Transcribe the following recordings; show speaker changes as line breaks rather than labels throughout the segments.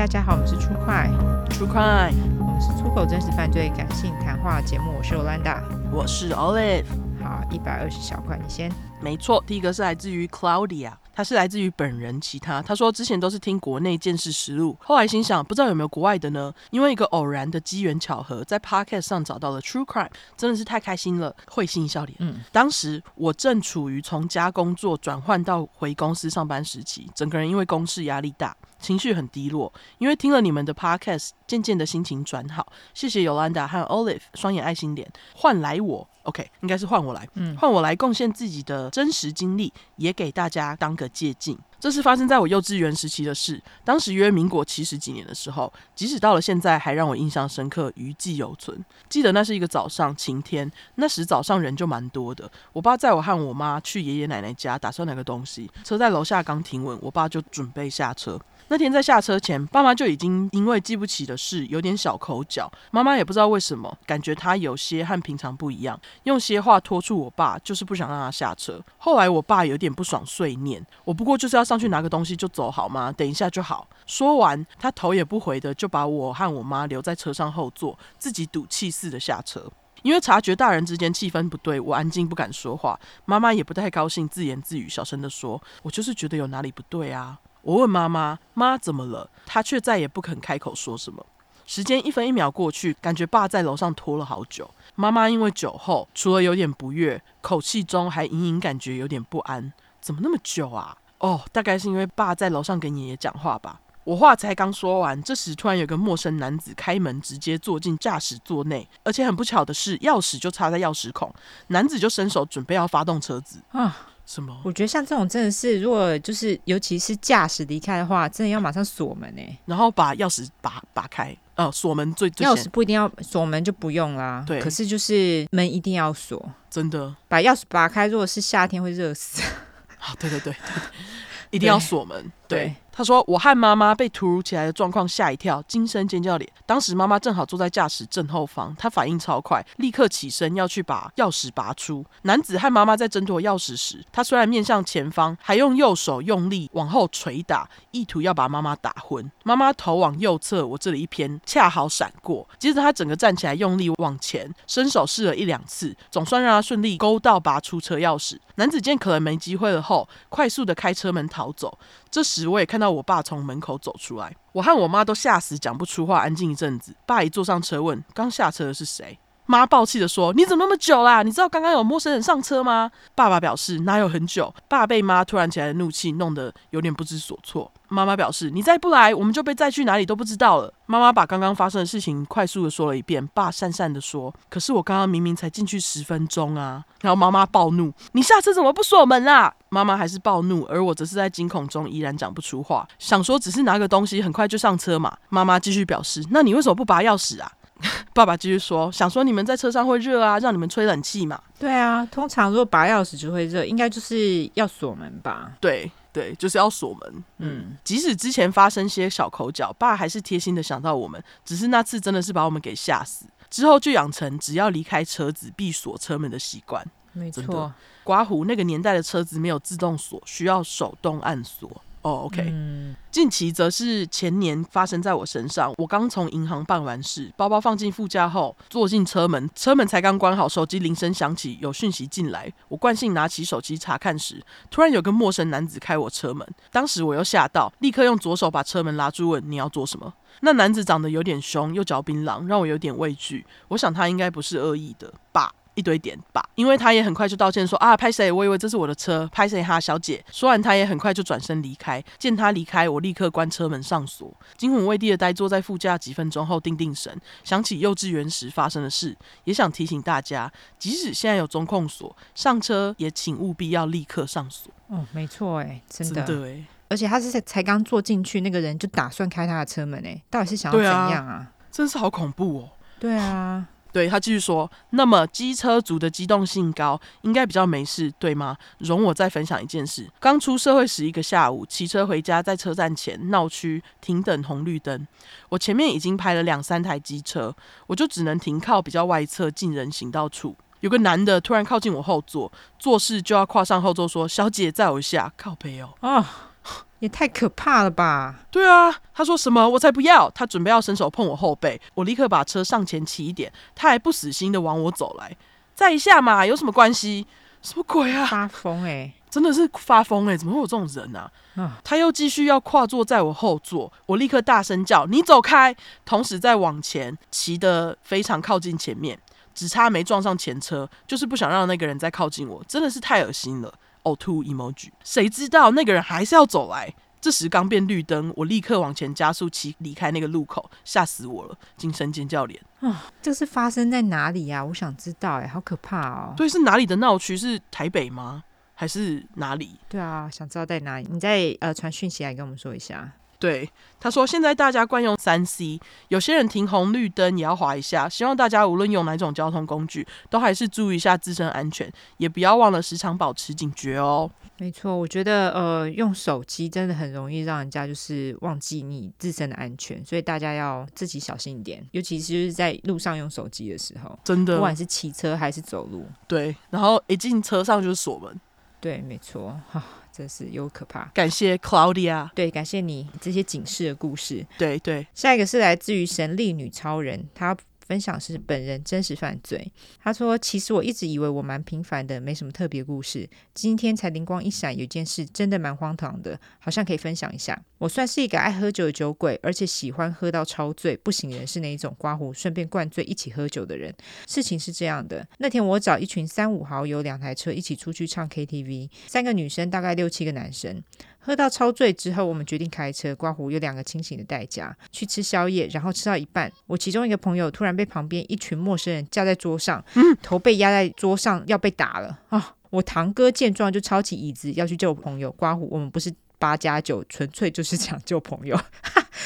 大家好，我们是出快
True Crime，
我们是出口真实犯罪感性谈话节目。我是 Olanda，
我是 Olive。
好，一百二十小块，你先。
没错，第一个是来自于 Claudia。他是来自于本人，其他他说之前都是听国内见识实录，后来心想不知道有没有国外的呢？因为一个偶然的机缘巧合，在 Podcast 上找到了 True Crime，真的是太开心了，会心一笑脸。嗯，当时我正处于从家工作转换到回公司上班时期，整个人因为公事压力大，情绪很低落。因为听了你们的 Podcast，渐渐的心情转好。谢谢 Yolanda 和 Olive 双眼爱心脸，换来我。OK，应该是换我来，嗯，换我来贡献自己的真实经历，也给大家当个借镜。这是发生在我幼稚园时期的事，当时约民国七十几年的时候，即使到了现在，还让我印象深刻，余悸犹存。记得那是一个早上，晴天，那时早上人就蛮多的。我爸载我和我妈去爷爷奶奶家，打算拿个东西，车在楼下刚停稳，我爸就准备下车。那天在下车前，爸妈就已经因为记不起的事有点小口角。妈妈也不知道为什么，感觉他有些和平常不一样，用些话拖住我爸，就是不想让他下车。后来我爸有点不爽，碎念：“我不过就是要上去拿个东西就走好吗？等一下就好。”说完，他头也不回的就把我和我妈留在车上后座，自己赌气似的下车。因为察觉大人之间气氛不对，我安静不敢说话。妈妈也不太高兴，自言自语，小声的说：“我就是觉得有哪里不对啊。”我问妈妈：“妈怎么了？”她却再也不肯开口说什么。时间一分一秒过去，感觉爸在楼上拖了好久。妈妈因为酒后，除了有点不悦，口气中还隐隐感觉有点不安。怎么那么久啊？哦，大概是因为爸在楼上给爷爷讲话吧。我话才刚说完，这时突然有个陌生男子开门，直接坐进驾驶座内，而且很不巧的是，钥匙就插在钥匙孔。男子就伸手准备要发动车子啊。什么？
我觉得像这种真的是，如果就是尤其是驾驶离开的话，真的要马上锁门哎、欸，
然后把钥匙拔拔开。哦，锁门最最
钥匙不一定要锁门就不用啦。对，可是就是门一定要锁。
真的，
把钥匙拔开，如果是夏天会热死。
啊，对对对，对，一定要锁门。对。他说：“我和妈妈被突如其来的状况吓一跳，惊声尖叫脸。当时妈妈正好坐在驾驶正后方，她反应超快，立刻起身要去把钥匙拔出。男子和妈妈在争夺钥匙时，他虽然面向前方，还用右手用力往后捶打，意图要把妈妈打昏。妈妈头往右侧，我这里一偏，恰好闪过。接着他整个站起来，用力往前伸手试了一两次，总算让他顺利勾到拔出车钥匙。男子见可能没机会了后，快速的开车门逃走。这时时我也看到。”我爸从门口走出来，我和我妈都吓死，讲不出话，安静一阵子。爸一坐上车问：“刚下车的是谁？”妈爆气的说：“你怎么那么久啦？你知道刚刚有陌生人上车吗？”爸爸表示：“哪有很久？”爸被妈突然起来的怒气弄得有点不知所措。妈妈表示：“你再不来，我们就被载去哪里都不知道了。”妈妈把刚刚发生的事情快速的说了一遍。爸讪讪的说：“可是我刚刚明明才进去十分钟啊！”然后妈妈暴怒：“你下车怎么不锁门啊？”妈妈还是暴怒，而我则是在惊恐中依然讲不出话，想说只是拿个东西，很快就上车嘛。妈妈继续表示：“那你为什么不拔钥匙啊？” 爸爸继续说：“想说你们在车上会热啊，让你们吹冷气嘛。”
对啊，通常如果拔钥匙就会热，应该就是要锁门吧？
对对，就是要锁门。嗯，即使之前发生些小口角，爸还是贴心的想到我们。只是那次真的是把我们给吓死，之后就养成只要离开车子必锁车门的习惯。
没错，
刮胡那个年代的车子没有自动锁，需要手动按锁。哦、oh，OK。嗯，近期则是前年发生在我身上。我刚从银行办完事，包包放进副驾后，坐进车门，车门才刚关好，手机铃声响起，有讯息进来。我惯性拿起手机查看时，突然有个陌生男子开我车门，当时我又吓到，立刻用左手把车门拉住，问你要做什么？那男子长得有点凶，又嚼槟榔，让我有点畏惧。我想他应该不是恶意的吧。一堆点吧，因为他也很快就道歉说啊，拍谁？我以为这是我的车，拍谁哈，小姐。说完，他也很快就转身离开。见他离开，我立刻关车门上锁，惊魂未定的呆坐在副驾。几分钟后，定定神，想起幼稚园时发生的事，也想提醒大家，即使现在有中控锁，上车也请务必要立刻上锁。
哦，没错，哎，真的，
对、欸，
而且他是才刚坐进去，那个人就打算开他的车门，哎，到底是想要怎样啊？
啊真是好恐怖哦。
对啊。
对，他继续说，那么机车族的机动性高，应该比较没事，对吗？容我再分享一件事。刚出社会时，一个下午骑车回家，在车站前闹区停等红绿灯，我前面已经排了两三台机车，我就只能停靠比较外侧近人行道处。有个男的突然靠近我后座，做事就要跨上后座说：“小姐，载我一下。”靠北哦。啊。
也太可怕了吧？
对啊，他说什么？我才不要！他准备要伸手碰我后背，我立刻把车上前骑一点，他还不死心的往我走来。再一下嘛，有什么关系？什么鬼啊？
发疯哎、欸！
真的是发疯哎、欸！怎么会有这种人啊？啊他又继续要跨坐在我后座，我立刻大声叫：“你走开！”同时再往前骑得非常靠近前面，只差没撞上前车，就是不想让那个人再靠近我，真的是太恶心了。呕吐 emoji，谁知道那个人还是要走来。这时刚变绿灯，我立刻往前加速骑离开那个路口，吓死我了，惊声尖叫脸。
啊，这是发生在哪里呀？我想知道，哎，好可怕哦。
对，是哪里的闹区？是台北吗？还是哪里？
对啊，想知道在哪里？你再呃传讯息来跟我们说一下。
对，他说现在大家惯用三 C，有些人停红绿灯也要划一下。希望大家无论用哪种交通工具，都还是注意一下自身安全，也不要忘了时常保持警觉哦。
没错，我觉得呃，用手机真的很容易让人家就是忘记你自身的安全，所以大家要自己小心一点，尤其是在路上用手机的时候，
真的，
不管是骑车还是走路。
对，然后一进车上就是锁门。
对，没错，哈，真是有可怕。
感谢 Claudia，
对，感谢你这些警示的故事。
对对，
下一个是来自于神力女超人，她。分享是本人真实犯罪。他说：“其实我一直以为我蛮平凡的，没什么特别故事。今天才灵光一闪，有件事真的蛮荒唐的，好像可以分享一下。我算是一个爱喝酒的酒鬼，而且喜欢喝到超醉不省人事那一种刮胡，顺便灌醉一起喝酒的人。事情是这样的，那天我找一群三五好友，两台车一起出去唱 KTV，三个女生，大概六七个男生。”喝到超醉之后，我们决定开车。刮胡有两个清醒的代价，去吃宵夜。然后吃到一半，我其中一个朋友突然被旁边一群陌生人架在桌上，嗯、头被压在桌上，要被打了啊！我堂哥见状就抄起椅子要去救朋友。刮胡，我们不是八加九，纯粹就是想救朋友。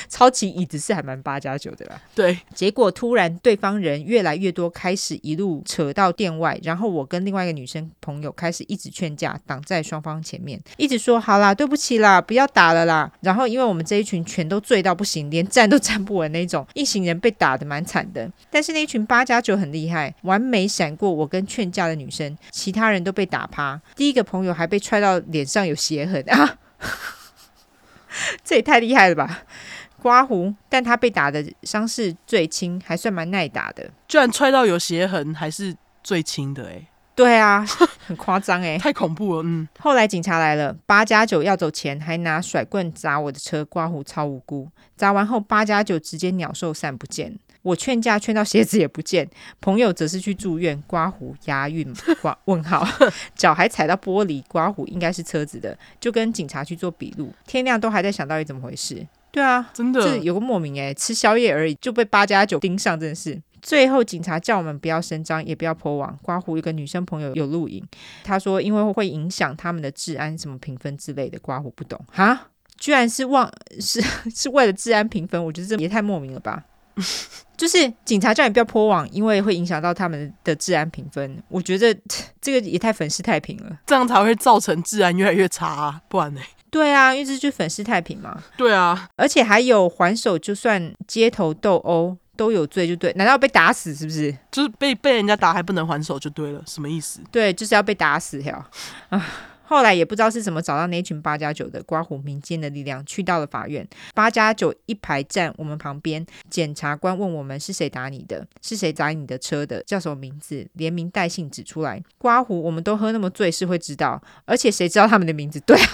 抄起椅子是还蛮八加九的啦。
对，
结果突然对方人越来越多，开始一路扯到店外，然后我跟另外一个女生朋友开始一直劝架，挡在双方前面，一直说好啦，对不起啦，不要打了啦。然后因为我们这一群全都醉到不行，连站都站不稳那种，一行人被打的蛮惨的。但是那一群八加九很厉害，完美闪过我跟劝架的女生，其他人都被打趴。第一个朋友还被踹到脸上有血痕啊，这也太厉害了吧！刮胡，但他被打的伤势最轻，还算蛮耐打的。
居然踹到有鞋痕，还是最轻的哎。
对啊，很夸张哎，
太恐怖了。嗯。
后来警察来了，八加九要走前还拿甩棍砸我的车，刮胡超无辜。砸完后，八加九直接鸟兽散不见。我劝架劝到鞋子也不见，朋友则是去住院。刮胡押韵刮 问号，脚还踩到玻璃，刮胡应该是车子的，就跟警察去做笔录。天亮都还在想到底怎么回事。对啊，真的，这有个莫名哎，吃宵夜而已就被八加九盯上，真的是。最后警察叫我们不要声张，也不要 po 网。刮胡一个女生朋友有录影，她说因为会影响他们的治安，什么评分之类的。刮胡不懂哈，居然是忘 是是为了治安评分，我觉得这也太莫名了吧。就是警察叫你不要 po 网，因为会影响到他们的治安评分。我觉得这个也太粉饰太平了，
这样才会造成治安越来越差啊，不然呢？
对啊，因为这就粉饰太平嘛。
对啊，
而且还有还手，就算街头斗殴都有罪，就对。难道被打死是不是？
就是被被人家打还不能还手就对了，什么意思？
对，就是要被打死呀。啊，后来也不知道是怎么找到那群八加九的刮胡民间的力量，去到了法院。八加九一排站我们旁边，检察官问我们是谁打你的，是谁砸你的车的，叫什么名字，连名带姓指出来。刮胡我们都喝那么醉，是会知道，而且谁知道他们的名字？对啊。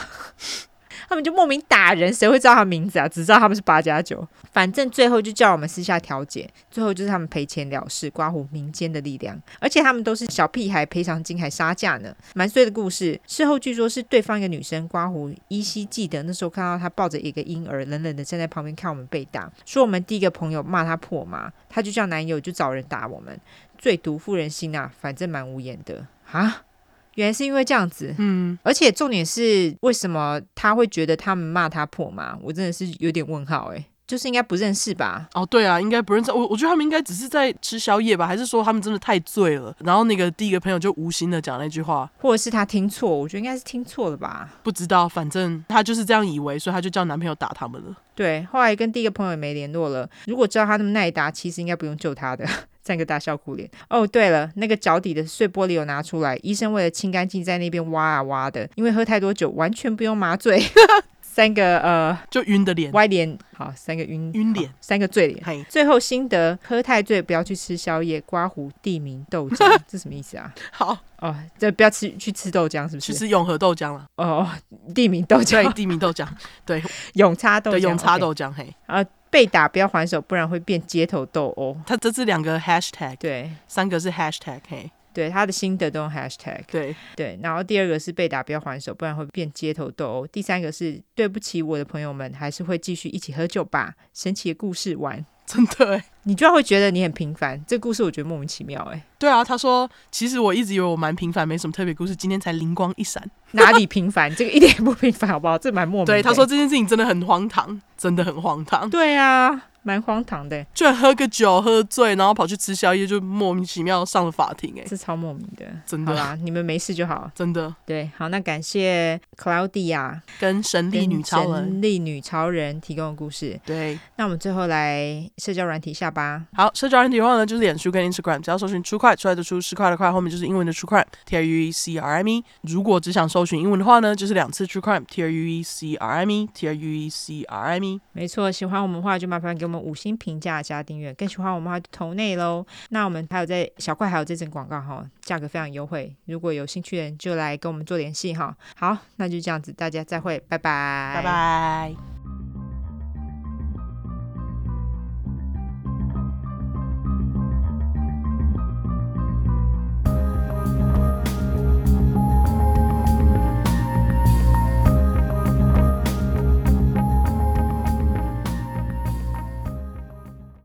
他们就莫名打人，谁会知道他名字啊？只知道他们是八加九，反正最后就叫我们私下调解，最后就是他们赔钱了事，刮胡民间的力量，而且他们都是小屁孩，赔偿金还杀价呢，蛮衰的故事。事后据说是对方一个女生刮胡依稀记得那时候看到她抱着一个婴儿，冷冷的站在旁边看我们被打，说我们第一个朋友骂她破妈，她就叫男友就找人打我们，最毒妇人心啊，反正蛮无言的啊。原来是因为这样子，嗯，而且重点是为什么他会觉得他们骂他破吗？我真的是有点问号哎，就是应该不认识吧？
哦，对啊，应该不认识。我我觉得他们应该只是在吃宵夜吧，还是说他们真的太醉了？然后那个第一个朋友就无心的讲那句话，
或者是他听错？我觉得应该是听错了吧？
不知道，反正他就是这样以为，所以他就叫男朋友打他们了。
对，后来跟第一个朋友也没联络了。如果知道他那么耐打，其实应该不用救他的。三个大笑哭脸。哦，对了，那个脚底的碎玻璃有拿出来，医生为了清干净，在那边挖啊挖的。因为喝太多酒，完全不用麻醉。三个呃，
就晕的脸，
歪脸，好，三个晕
晕脸，
三个醉脸。
嘿
最后心得：喝太醉不要去吃宵夜，刮胡地名豆浆，这什么意思啊？
好
哦，这不要吃去吃豆浆，是不是？
去吃永和豆浆了。
哦，地名豆浆，
对，地名豆浆，对，
永差豆浆，
对，永差豆浆，嘿，
啊，被打不要还手，不然会变街头斗殴。
他这是两个 hashtag，
对
三个是 hashtag，嘿，
对，他的心得都用 hashtag。
对，
对，然后第二个是被打不要还手，不然会变街头斗殴。第三个是对不起我的朋友们，还是会继续一起喝酒吧。神奇的故事完，
真的哎，
你居然会觉得你很平凡，这个故事我觉得莫名其妙哎。
对啊，他说其实我一直以为我蛮平凡，没什么特别故事，今天才灵光一闪。
哪里平凡？这个一点也不平凡，好不好？这蛮莫名的。
对，他说这件事情真的很荒唐，真的很荒唐。
对啊，蛮荒唐的，
居然喝个酒喝醉，然后跑去吃宵夜，就莫名其妙上了法庭，哎，
是超莫名的。
真的
好啦，你们没事就好。
真的。
对，好，那感谢 Claudia
跟神力女超人、
神力女超人提供的故事。
对，
那我们最后来社交软体下吧。
好，社交软体的话呢，就是脸书跟 Instagram，只要搜寻 True Crime 出来的出十块的块，后面就是英文的 True Crime，T R U E C R M E。如果只想搜寻英文的话呢，就是两次 True Crime，T R U E C R M E，T R U E C R M E。
没错，喜欢我们的话就麻烦给我我们五星评价加订阅，更喜欢我们的话就投内喽。那我们还有在小块还有这阵广告哈，价格非常优惠，如果有兴趣的人就来跟我们做联系哈。好，那就这样子，大家再会，拜拜，
拜拜。